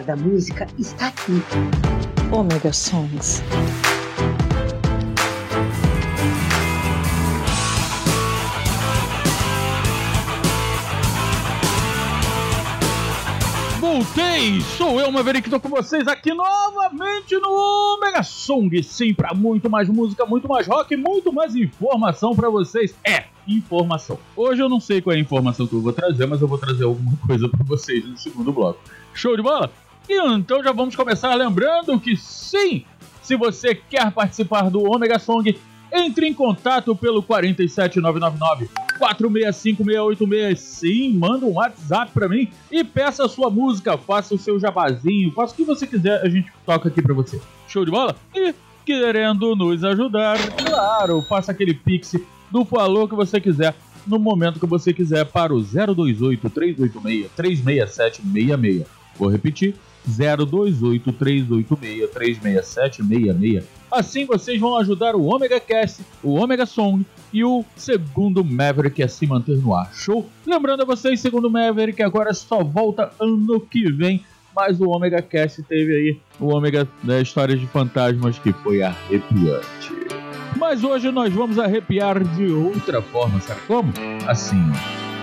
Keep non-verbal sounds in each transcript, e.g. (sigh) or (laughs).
melhor da música está aqui. Omega Songs. Voltei! Sou eu, Maverick, estou com vocês aqui novamente no Omega Song. Sim, para muito mais música, muito mais rock, muito mais informação para vocês. É, informação. Hoje eu não sei qual é a informação que eu vou trazer, mas eu vou trazer alguma coisa para vocês no segundo bloco. Show de bola? Então já vamos começar lembrando que sim, se você quer participar do Omega Song, entre em contato pelo 47999 465-686. Sim, manda um WhatsApp pra mim e peça a sua música, faça o seu jabazinho, faça o que você quiser, a gente toca aqui pra você. Show de bola? E querendo nos ajudar, claro, faça aquele pix do valor que você quiser no momento que você quiser para o 028 386 36766. Vou repetir, 028 386 36766. Assim vocês vão ajudar o Omega Cast, o Omega Song e o segundo Maverick a se manter no ar. Show? Lembrando a vocês, segundo Maverick agora só volta ano que vem. Mas o Omega Cast teve aí o Omega da Histórias de Fantasmas que foi arrepiante. Mas hoje nós vamos arrepiar de outra forma, sabe como? Assim.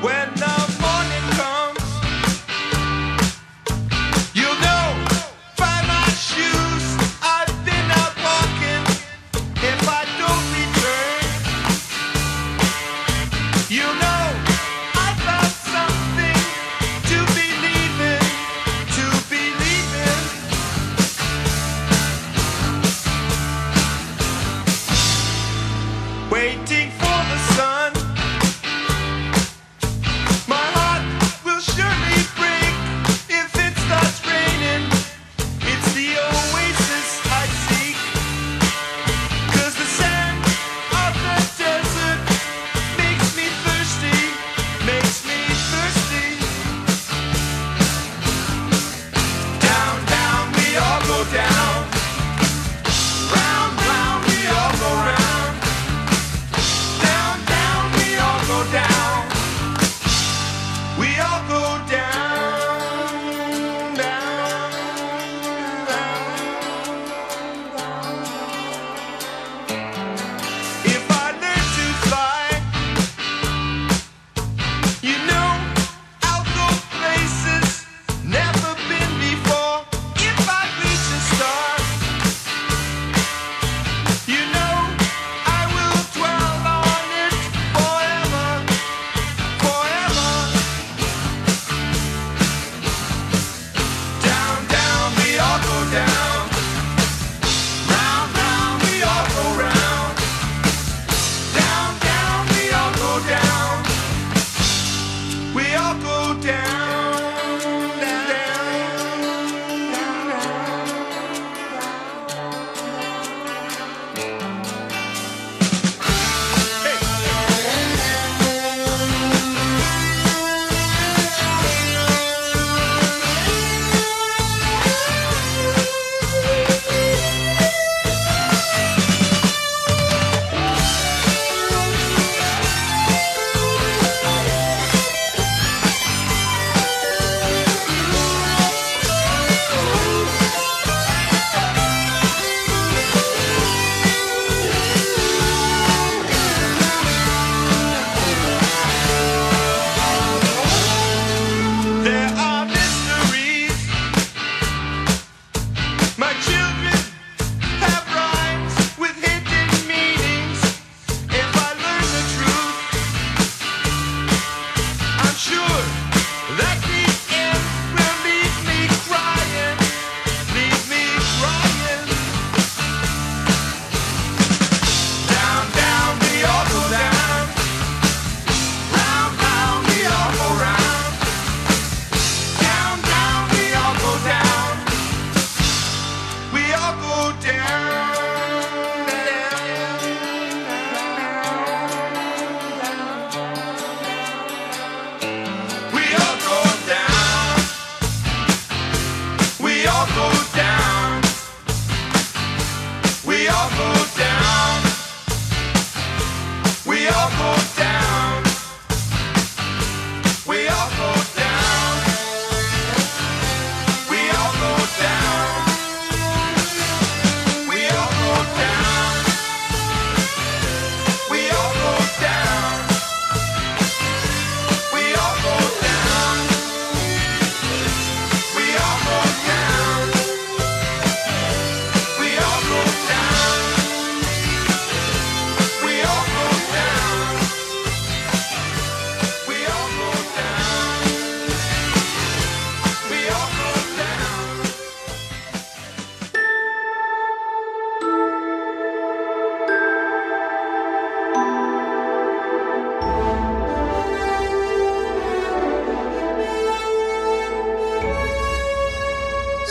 When mighty.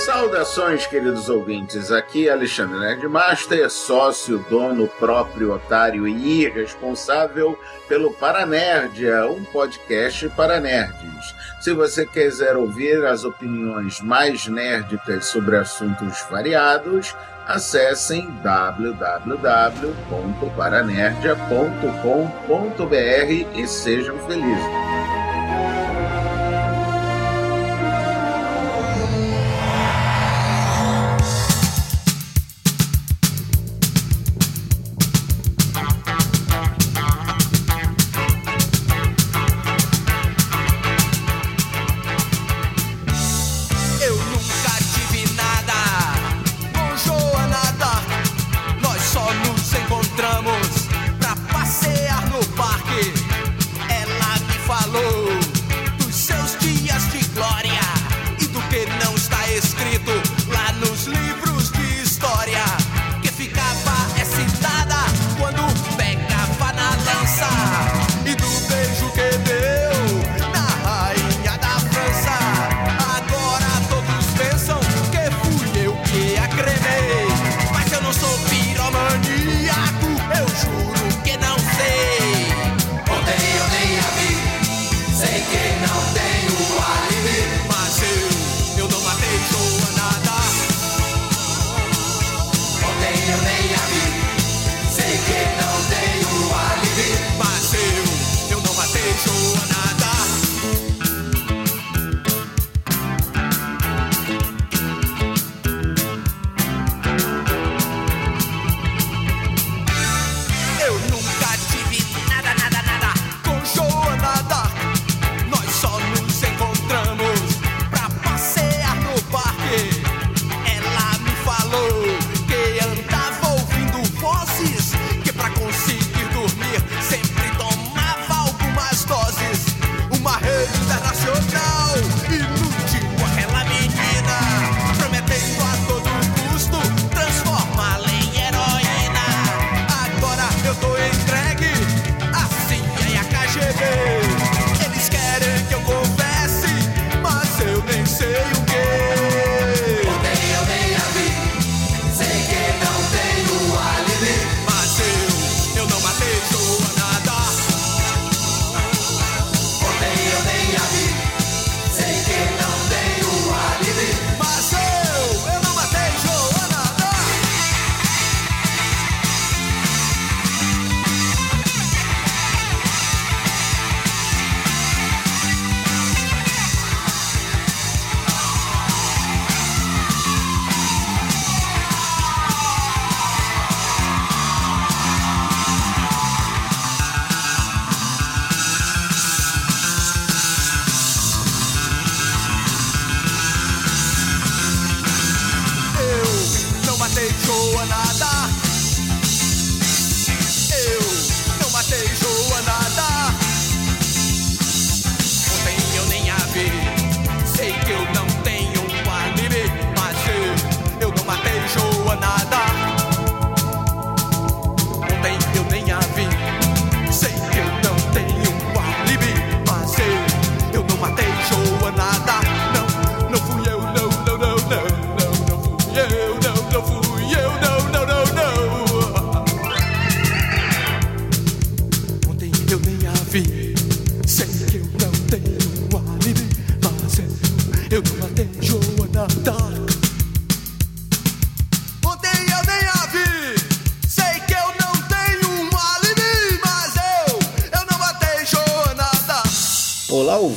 Saudações, queridos ouvintes. Aqui é Alexandre Nerdmaster, sócio, dono, próprio, otário e irresponsável pelo Paranerdia, um podcast para nerds. Se você quiser ouvir as opiniões mais nerdicas sobre assuntos variados, acessem www.paranerdia.com.br e sejam felizes.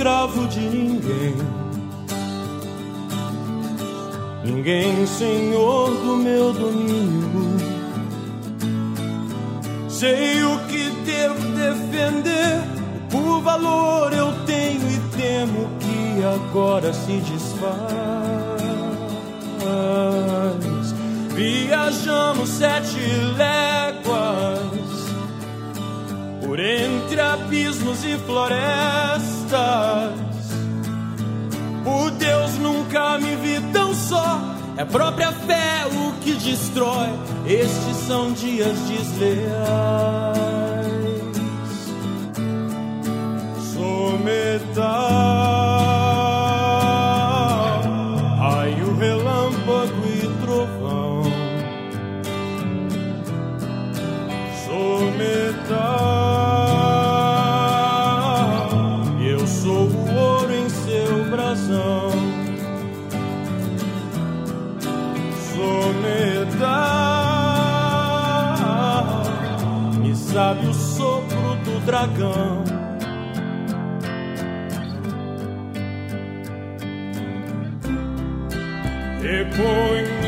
Escravo de ninguém. Ninguém senhor do meu domínio. Sei o que devo defender. Por valor eu tenho e temo que agora se desfaz. Viajamos sete léguas por entre abismos e florestas. Por Deus, nunca me vi tão só. É própria fé o que destrói. Estes são dias desleais. Sou metal. dragão. Reconheço.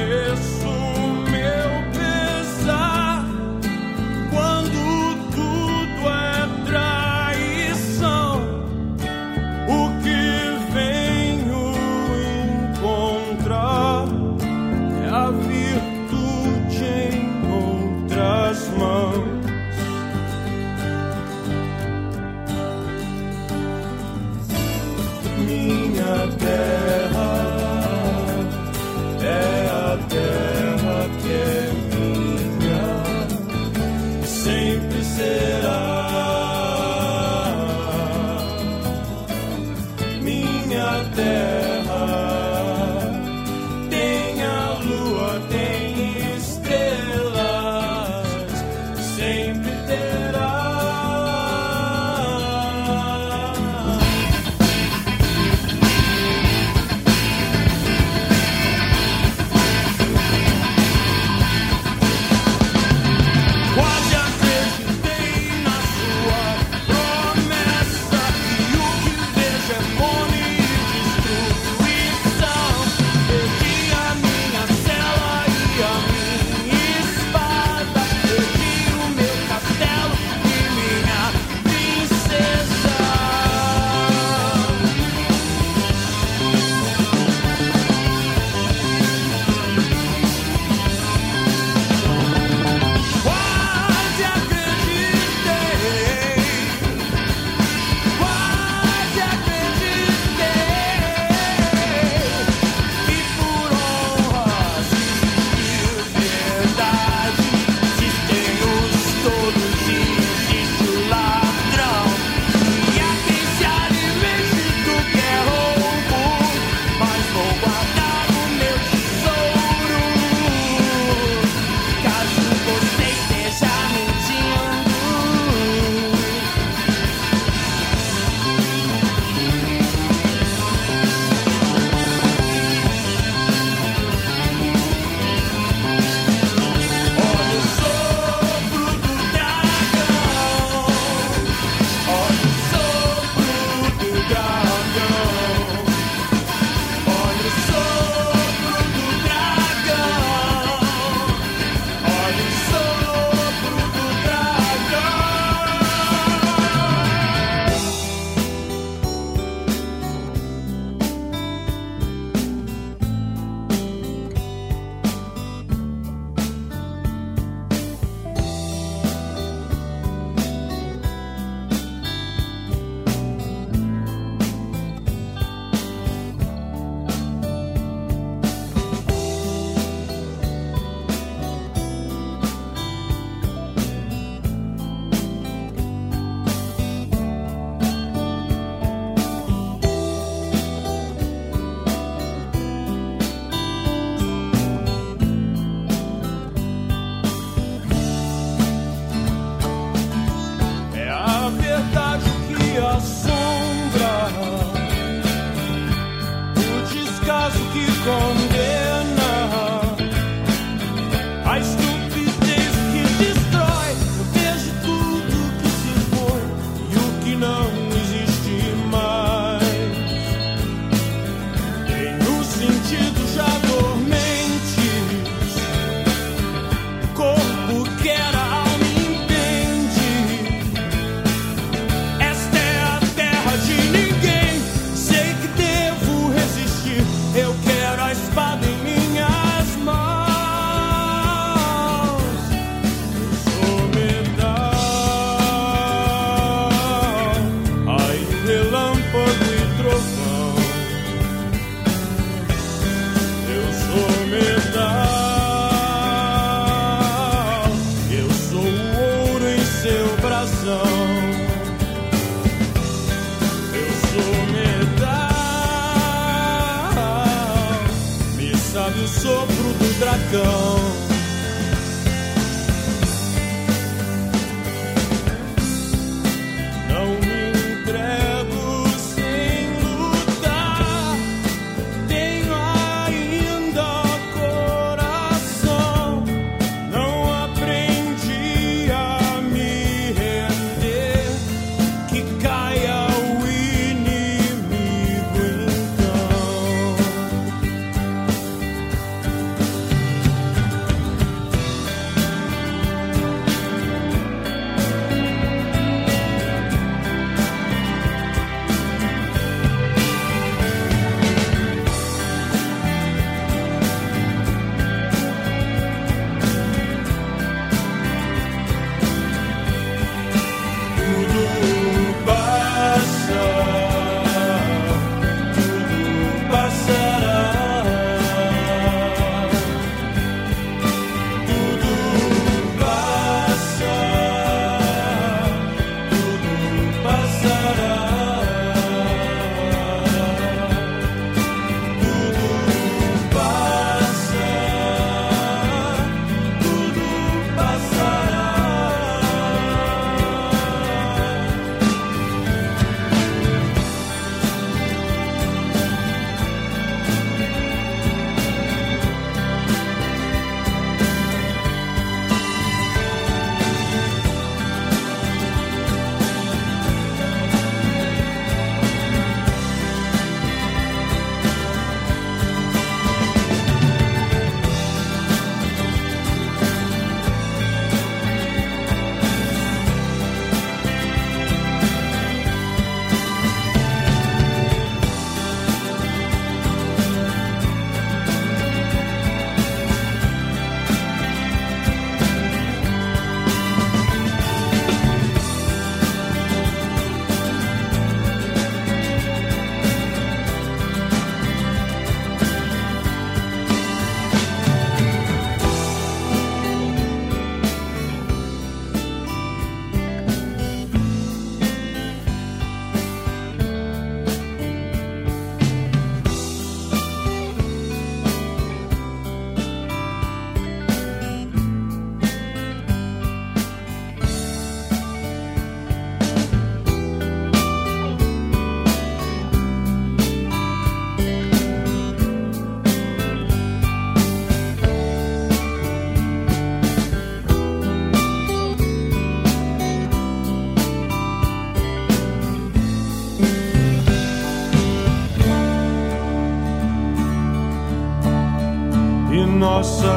nossa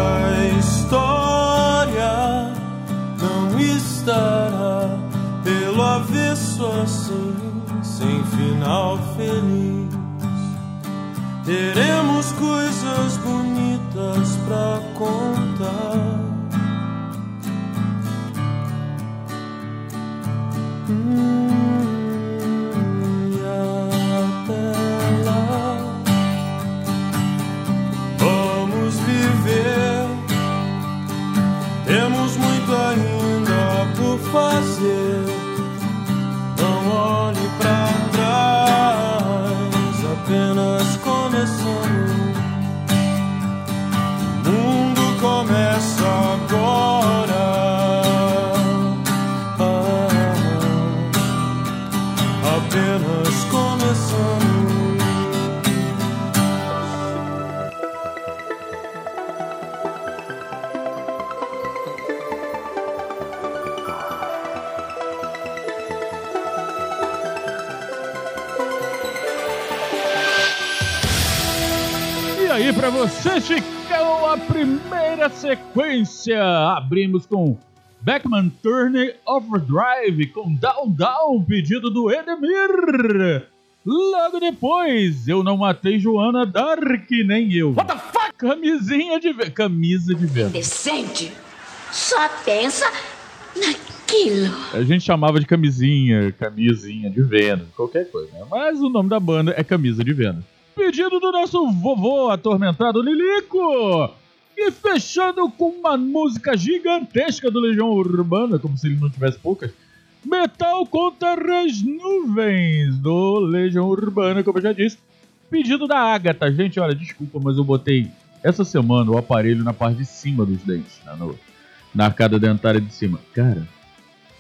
história não estará pelo avesso assim, sem final feliz. Teremos coisas bonitas pra contar. Sequência, abrimos com Beckman Turner Overdrive com Down Down, pedido do Edemir. Logo depois, Eu Não Matei Joana Dark, nem eu. What the fuck? Camisinha de camisa de vento. Decente. Só pensa naquilo. A gente chamava de camisinha, camisinha de Vênus, qualquer coisa, né? Mas o nome da banda é Camisa de Vênus. Pedido do nosso vovô atormentado Lilico. E fechando com uma música gigantesca do Legião Urbana, como se ele não tivesse poucas. Metal contra as nuvens do Legião Urbana, como eu já disse. Pedido da Agatha. Gente, olha, desculpa, mas eu botei essa semana o aparelho na parte de cima dos dentes, né, no, na arcada dentária de cima. Cara,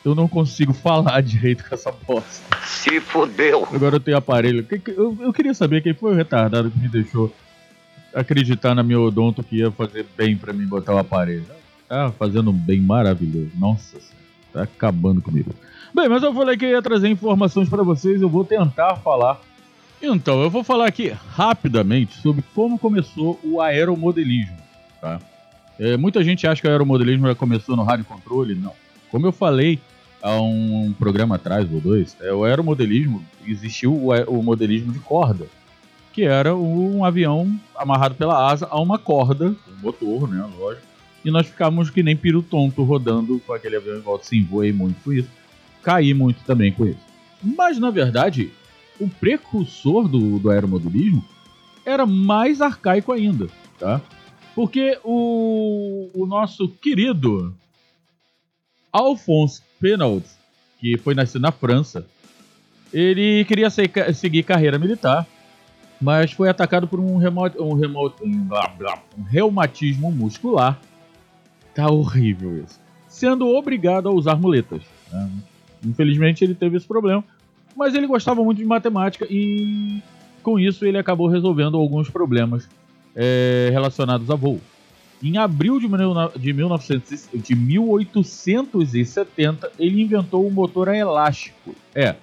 eu não consigo falar direito com essa bosta. Se fodeu. Agora eu tenho aparelho. Eu, eu queria saber quem foi o retardado que me deixou acreditar na minha odonto que ia fazer bem para mim botar o aparelho. Tá fazendo um bem maravilhoso. Nossa senhora, tá acabando comigo. Bem, mas eu falei que ia trazer informações para vocês, eu vou tentar falar. Então, eu vou falar aqui rapidamente sobre como começou o aeromodelismo, tá? É, muita gente acha que o aeromodelismo já começou no rádio controle, não. Como eu falei há um programa atrás, ou dois, é, o aeromodelismo, existiu o, o modelismo de corda, que era um avião amarrado pela asa a uma corda, um motor, né, lógico, e nós ficávamos que nem piro tonto rodando com aquele avião em volta, sim, voei muito com isso, caí muito também com isso. Mas, na verdade, o precursor do, do aeromodelismo era mais arcaico ainda, tá? Porque o, o nosso querido Alphonse Penaud, que foi nascido na França, ele queria seguir carreira militar, mas foi atacado por um, remoto, um, remoto, um, blá, blá, um reumatismo muscular. Tá horrível isso. Sendo obrigado a usar muletas. Né? Infelizmente ele teve esse problema, mas ele gostava muito de matemática e com isso ele acabou resolvendo alguns problemas é, relacionados a voo. Em abril de, de, 1900, de 1870, ele inventou o motor a elástico. É,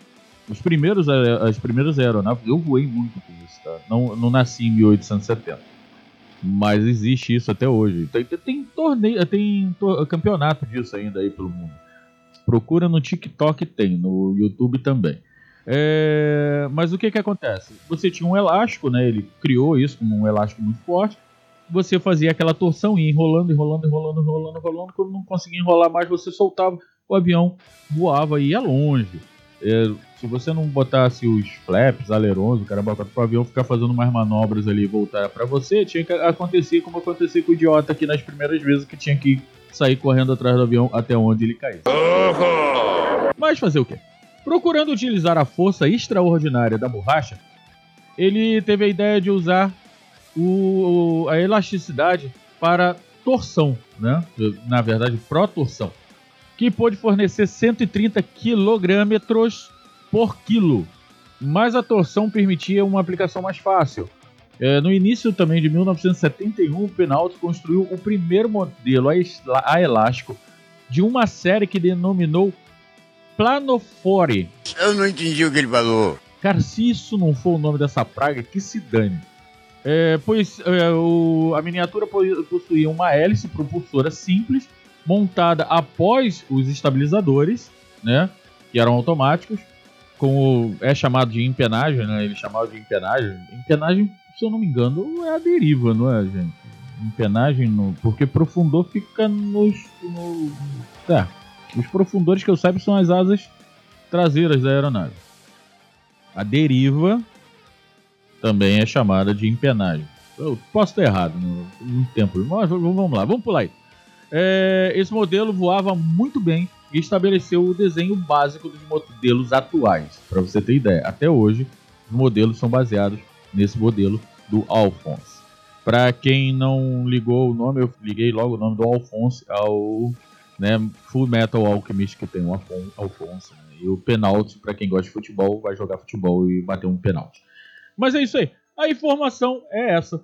os primeiros, as primeiras aeronaves, eu voei muito com isso, tá? Não, não nasci em 1870. Mas existe isso até hoje. Tem, tem torneio, tem to, campeonato disso ainda aí pelo mundo. Procura no TikTok, tem, no YouTube também. É, mas o que que acontece? Você tinha um elástico, né? Ele criou isso como um elástico muito forte. Você fazia aquela torção e enrolando, enrolando, enrolando, enrolando, enrolando. Quando não conseguia enrolar mais, você soltava, o avião voava e ia longe. É, se você não botasse os flaps, alerões, o cara botar pro avião ficar fazendo mais manobras ali e voltar para você, tinha que acontecer como acontecia com o idiota aqui nas primeiras vezes que tinha que sair correndo atrás do avião até onde ele caiu. Mas fazer o quê? Procurando utilizar a força extraordinária da borracha, ele teve a ideia de usar o, a elasticidade para torção, né? na verdade, protorção, que pôde fornecer 130 kg por quilo, mas a torção permitia uma aplicação mais fácil. É, no início também de 1971, o Penalty construiu o primeiro modelo a elástico de uma série que denominou Planofore. Eu não entendi o que ele falou. Cara, se isso não for o nome dessa praga, que se dane. É, pois é, o, a miniatura possuía uma hélice propulsora simples, montada após os estabilizadores, né, que eram automáticos, com é chamado de empenagem, né? Ele chamava de empenagem. Empenagem, se eu não me engano, é a deriva, não é, gente? Empenagem, no, porque profundor fica nos. No, é, os profundores que eu saiba são as asas traseiras da aeronave. A deriva também é chamada de empenagem. Eu posso estar errado no, no tempo, mas vamos lá, vamos pular aí. É, esse modelo voava muito bem e estabeleceu o desenho básico dos modelos atuais. Para você ter ideia, até hoje os modelos são baseados nesse modelo do Alphonse. Para quem não ligou o nome, eu liguei logo o nome do Alphonse ao né, Full Metal Alchemist, que tem um Alphonse. Né, e o penalti, para quem gosta de futebol, vai jogar futebol e bater um penalti. Mas é isso aí. A informação é essa.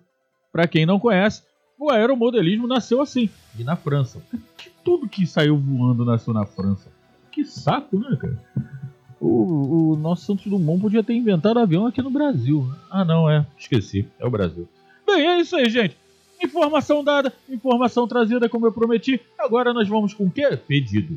Para quem não conhece, o aeromodelismo nasceu assim, e na França. Tudo que saiu voando nasceu na França. Que saco, né, cara? O, o nosso Santos Dumont podia ter inventado avião aqui no Brasil. Ah, não, é. Esqueci. É o Brasil. Bem, é isso aí, gente. Informação dada, informação trazida como eu prometi. Agora nós vamos com o quê? Pedido.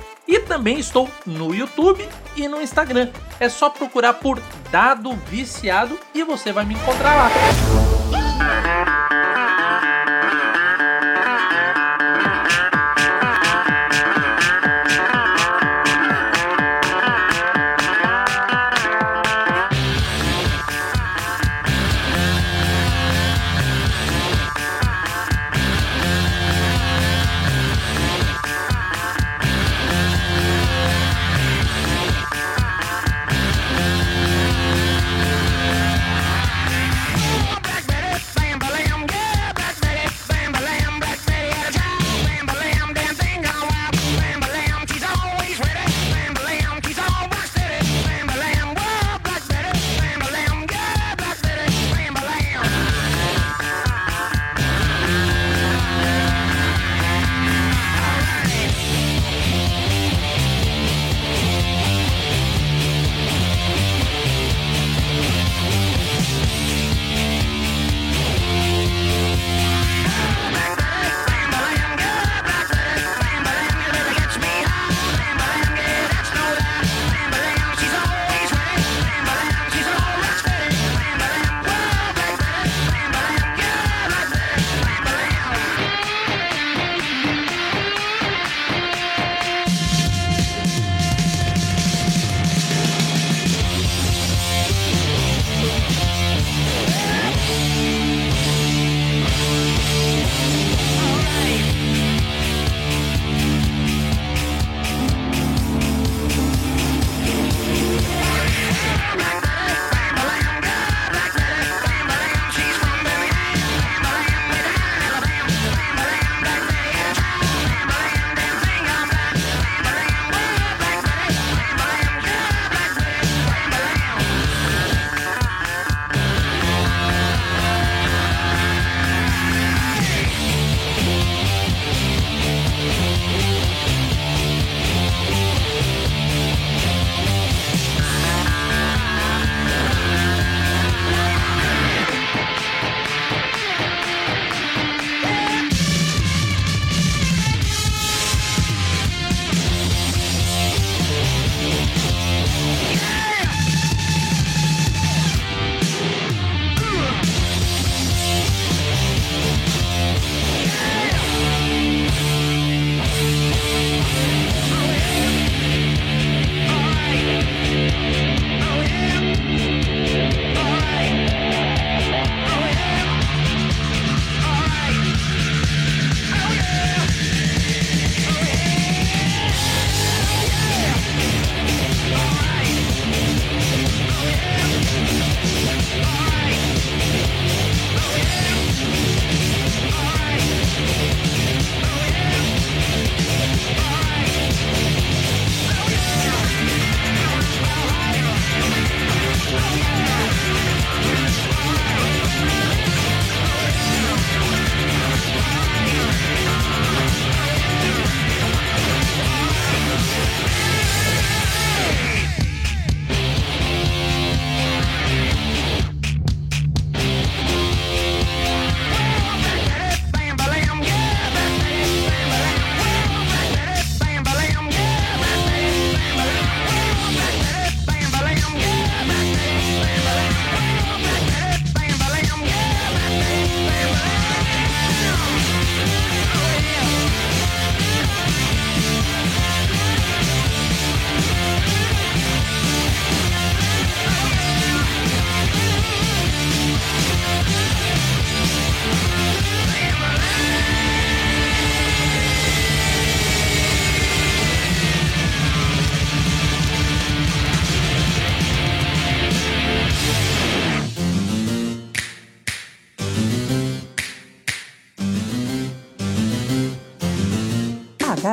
e também estou no YouTube e no Instagram. É só procurar por Dado Viciado e você vai me encontrar lá.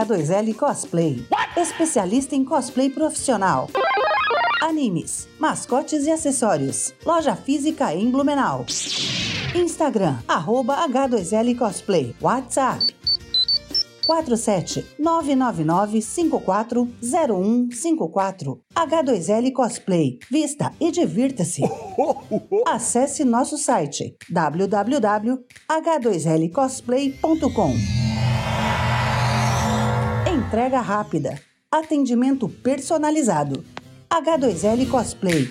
K2L Cosplay, especialista em cosplay profissional. Animes, mascotes e acessórios. Loja física em Blumenau. Instagram, H2L Cosplay. WhatsApp, 47 999 H2L Cosplay. Vista e divirta-se. (laughs) Acesse nosso site www.h2lcosplay.com entrega rápida, atendimento personalizado. H2L Cosplay.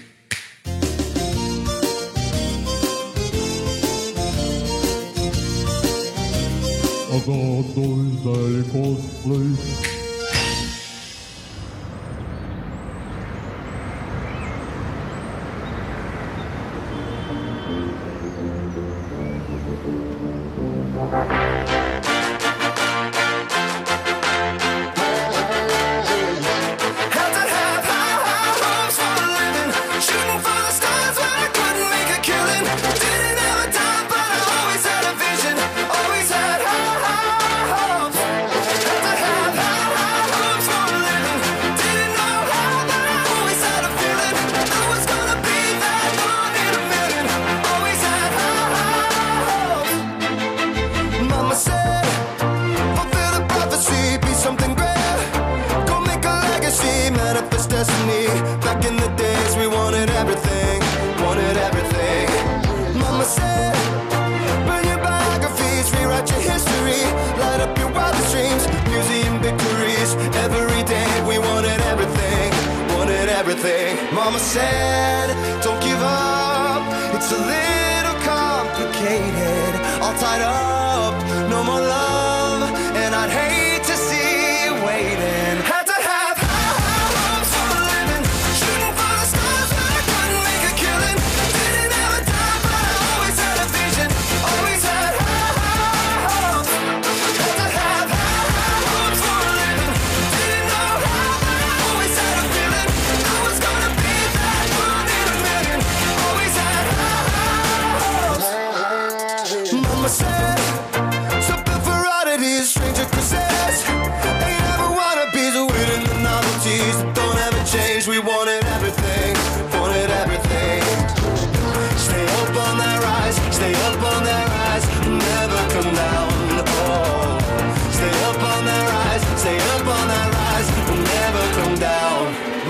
H2L Cosplay.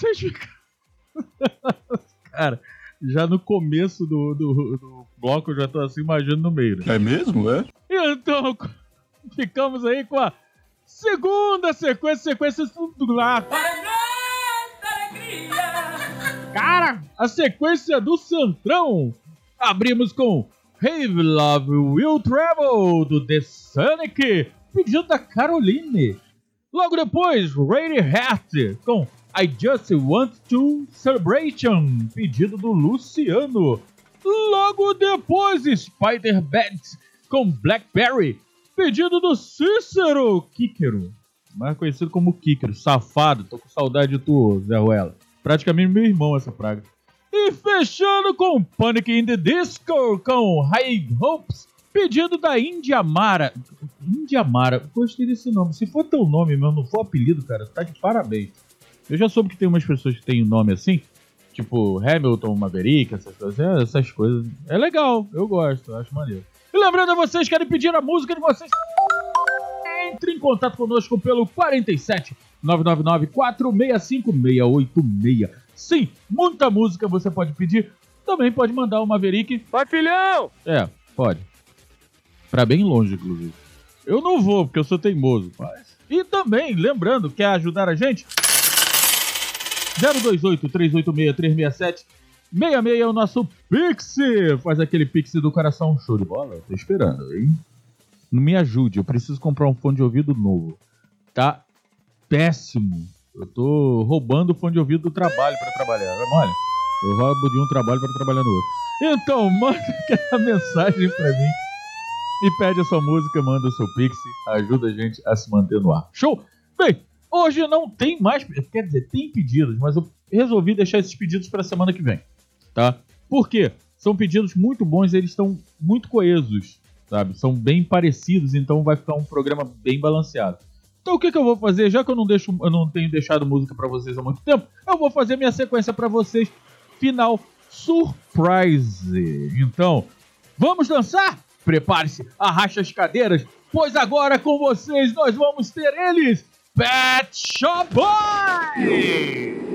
certificado. (laughs) Cara, já no começo do, do, do bloco eu já tô assim imaginando no meio. Né? É mesmo, é? Então, (laughs) ficamos aí com a segunda sequência, sequência lado (laughs) Cara, a sequência do Santrão. Abrimos com Hey Love Will Travel, do The Sonic, pedido da Caroline. Logo depois, Radiohead, com I Just Want to Celebration, pedido do Luciano. Logo depois, Spider Bats com Blackberry, pedido do Cícero Kíquero, mais conhecido como Kíquero, safado, tô com saudade de tu, Zé Ruela. Praticamente meu irmão essa praga. E fechando com Panic in the Disco com High Hopes, pedido da Indiamara. Indiamara, gostei desse nome. Se for teu nome, mas não for apelido, cara, tá de parabéns. Eu já soube que tem umas pessoas que têm um nome assim, tipo Hamilton, Maverick, essas coisas. É, essas coisas. É legal, eu gosto, acho maneiro. E lembrando a vocês, querem pedir a música de vocês, entre em contato conosco pelo 47 999 465 686. Sim, muita música você pode pedir. Também pode mandar o Maverick. Vai, filhão! É, pode. Pra bem longe, inclusive. Eu não vou, porque eu sou teimoso. Mas... E também, lembrando, quer ajudar a gente? 028 386 367 66 é o nosso Pix. Faz aquele Pix do coração show de bola. Tô esperando, hein? Me ajude, eu preciso comprar um fone de ouvido novo. Tá péssimo. Eu tô roubando o fone de ouvido do trabalho para trabalhar. Olha, eu roubo de um trabalho para trabalhar no outro. Então, (laughs) manda aquela mensagem para mim e pede a sua música, manda o seu pix, ajuda a gente a se manter no ar. Show? Bem, hoje não tem mais, quer dizer, tem pedidos, mas eu resolvi deixar esses pedidos para a semana que vem, tá? Por quê? São pedidos muito bons, eles estão muito coesos, sabe? São bem parecidos, então vai ficar um programa bem balanceado. Então o que, que eu vou fazer? Já que eu não, deixo, eu não tenho deixado música para vocês há muito tempo, eu vou fazer minha sequência para vocês final surprise. Então, vamos dançar? Prepare-se, arraste as cadeiras, pois agora com vocês nós vamos ter eles, Bat Shop Boy!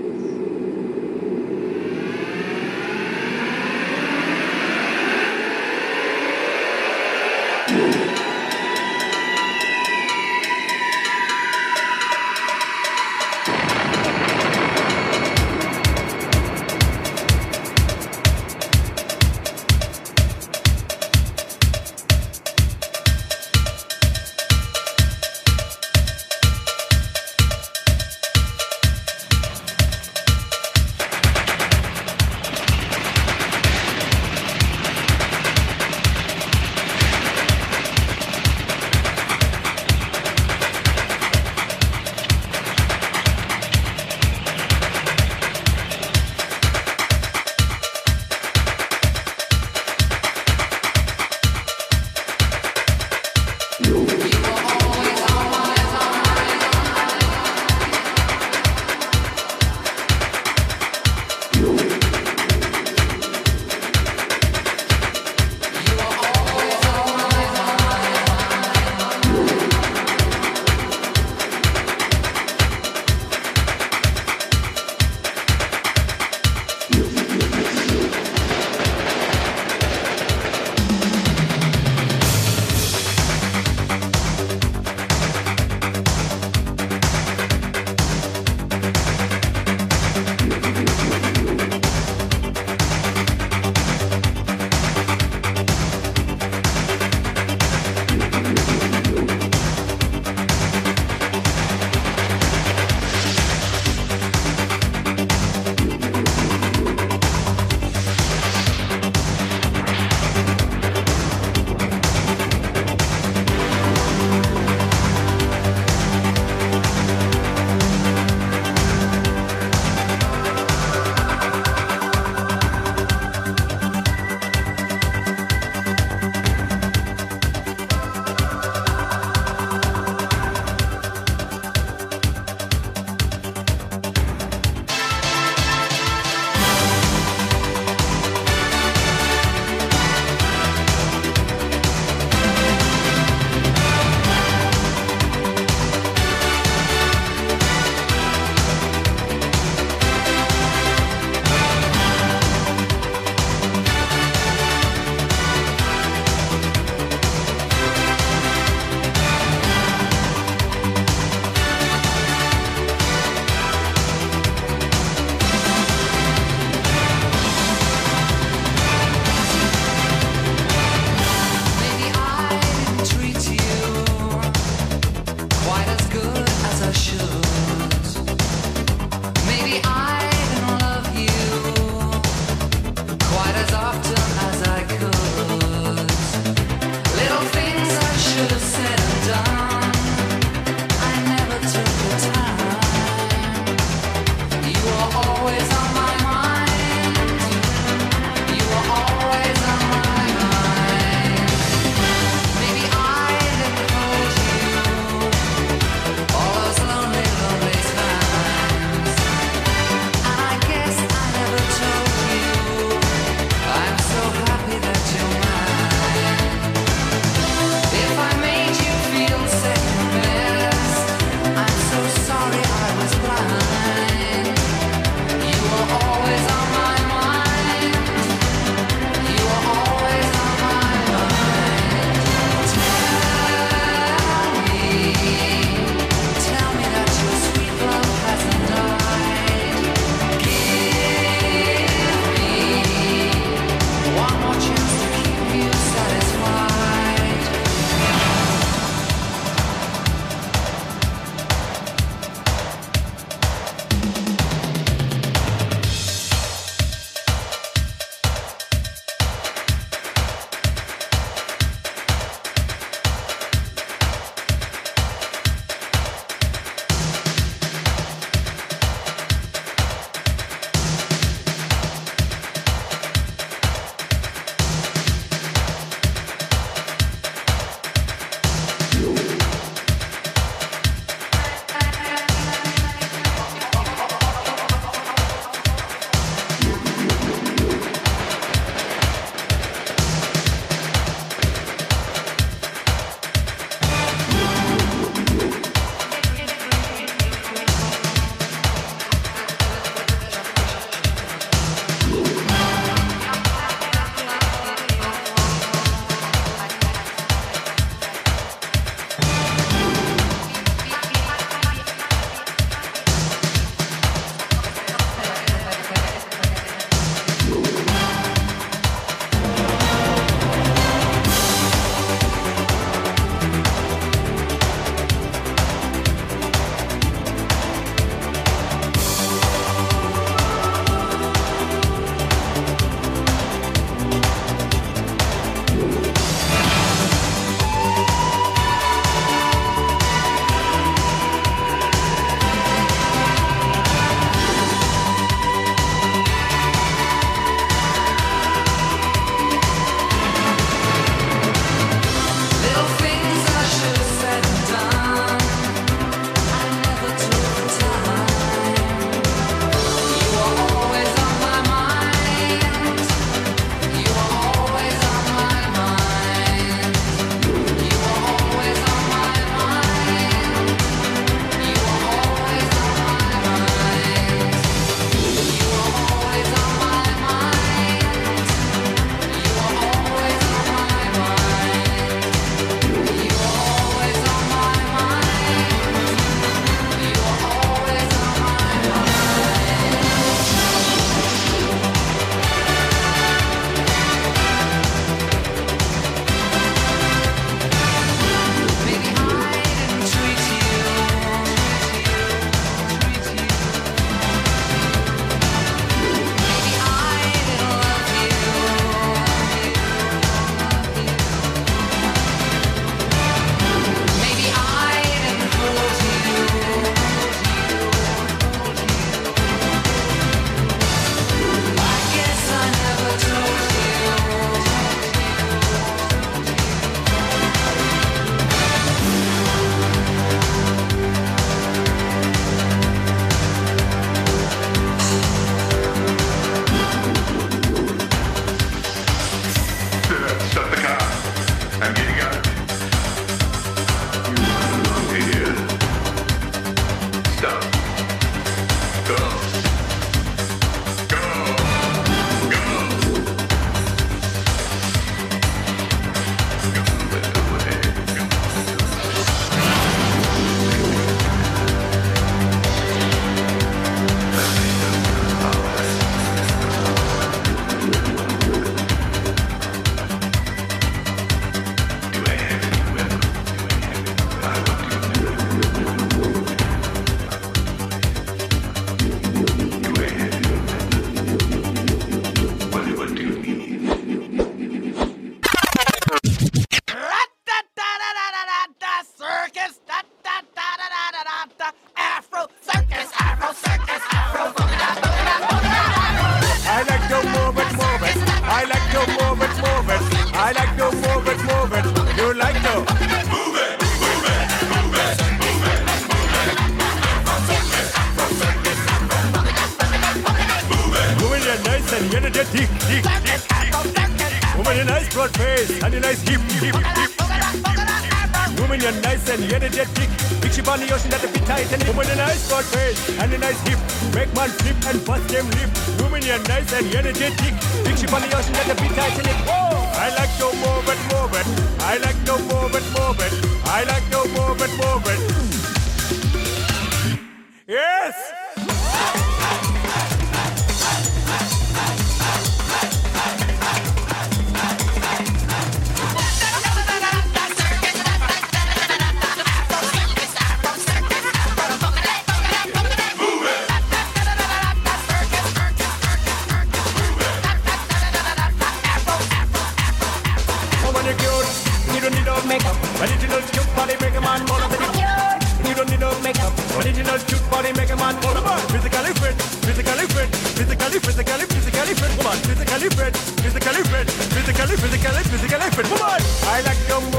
Original cute body make a man over. Physically fit, physically fit, physically, physically, physically fit. Woman, physically fit, physically fit, physically, physically, physically fit. Woman, I like to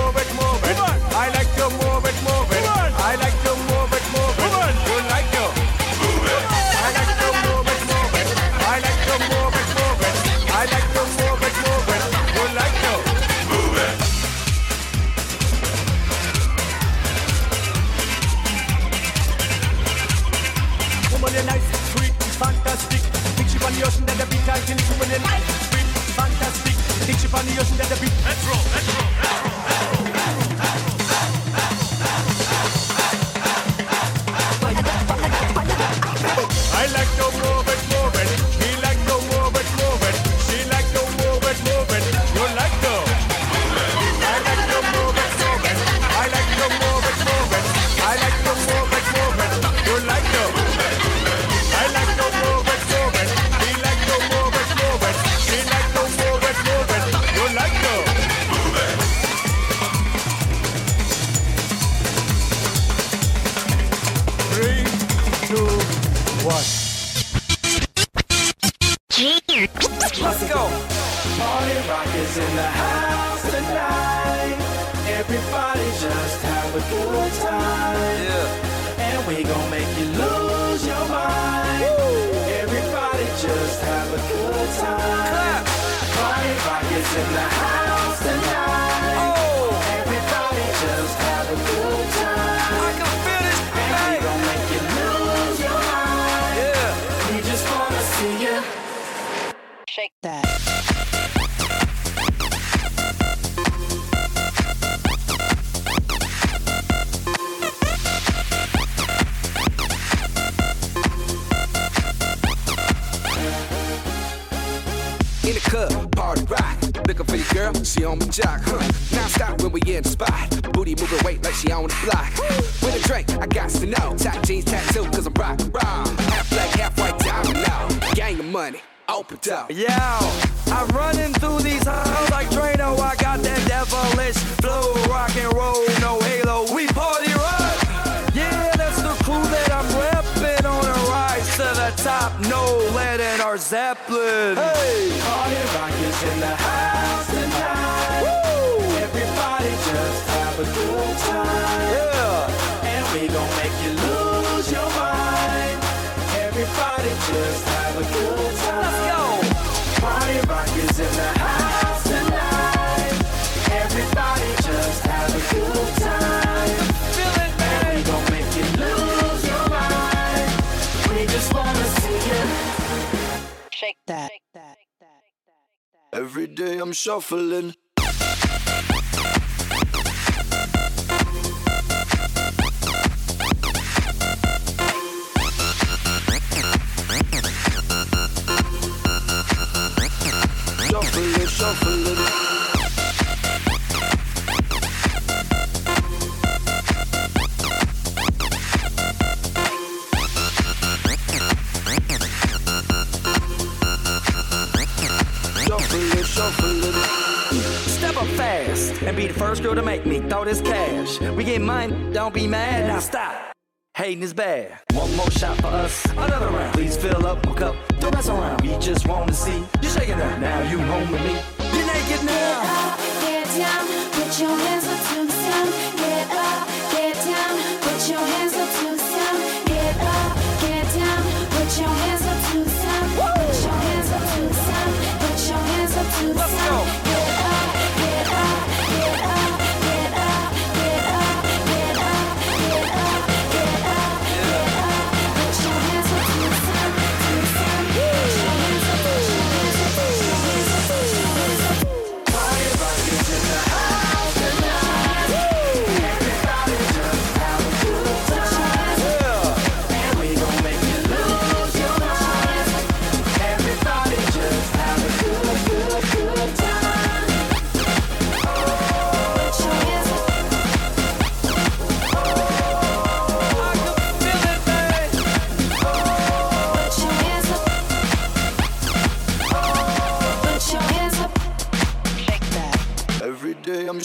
she on my jock. Huh. Now stop when we in the spot. Booty moving weight like she on the block. With a drink, I got to know. Tight jeans, tattoo, cause I'm rock, rock. Half black, half white, diamond now. Gang of money, open up. Yo, I'm running through these halls like Drano. I got that devilish flow, rock and roll, no halo. We party rock. Yeah, that's the crew that I'm repping on a rise to the top. No lead in our Zeppelin. Hey, party rock is in the house have a good time. Yeah, and we gon' make you lose your mind. Everybody just have a good time. Let's go. Party rock is in the house tonight. Everybody just have a good time. Feel it, man. And we gon' make you lose your mind. We just wanna see you. Shake that. Every day I'm shuffling. Shuffling, shuffling. Shuffling, shuffling. Step up fast and be the first girl to make me throw this cash. We get mine, don't be mad. Now stop hating is bad. One more shot for us, another round. Please fill up my cup, don't mess around. We just want to see you shaking up. Now you home with me. You're naked now. Get up, get down, put your hands up.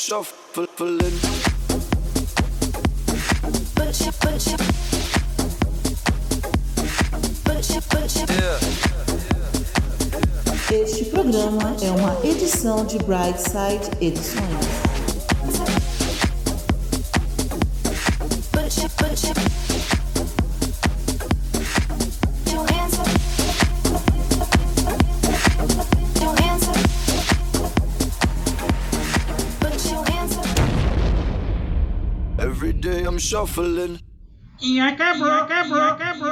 Shuffling. Este programa é uma edição de Brightside Edições. Shuffling. E quebrou, quebrou, quebrou.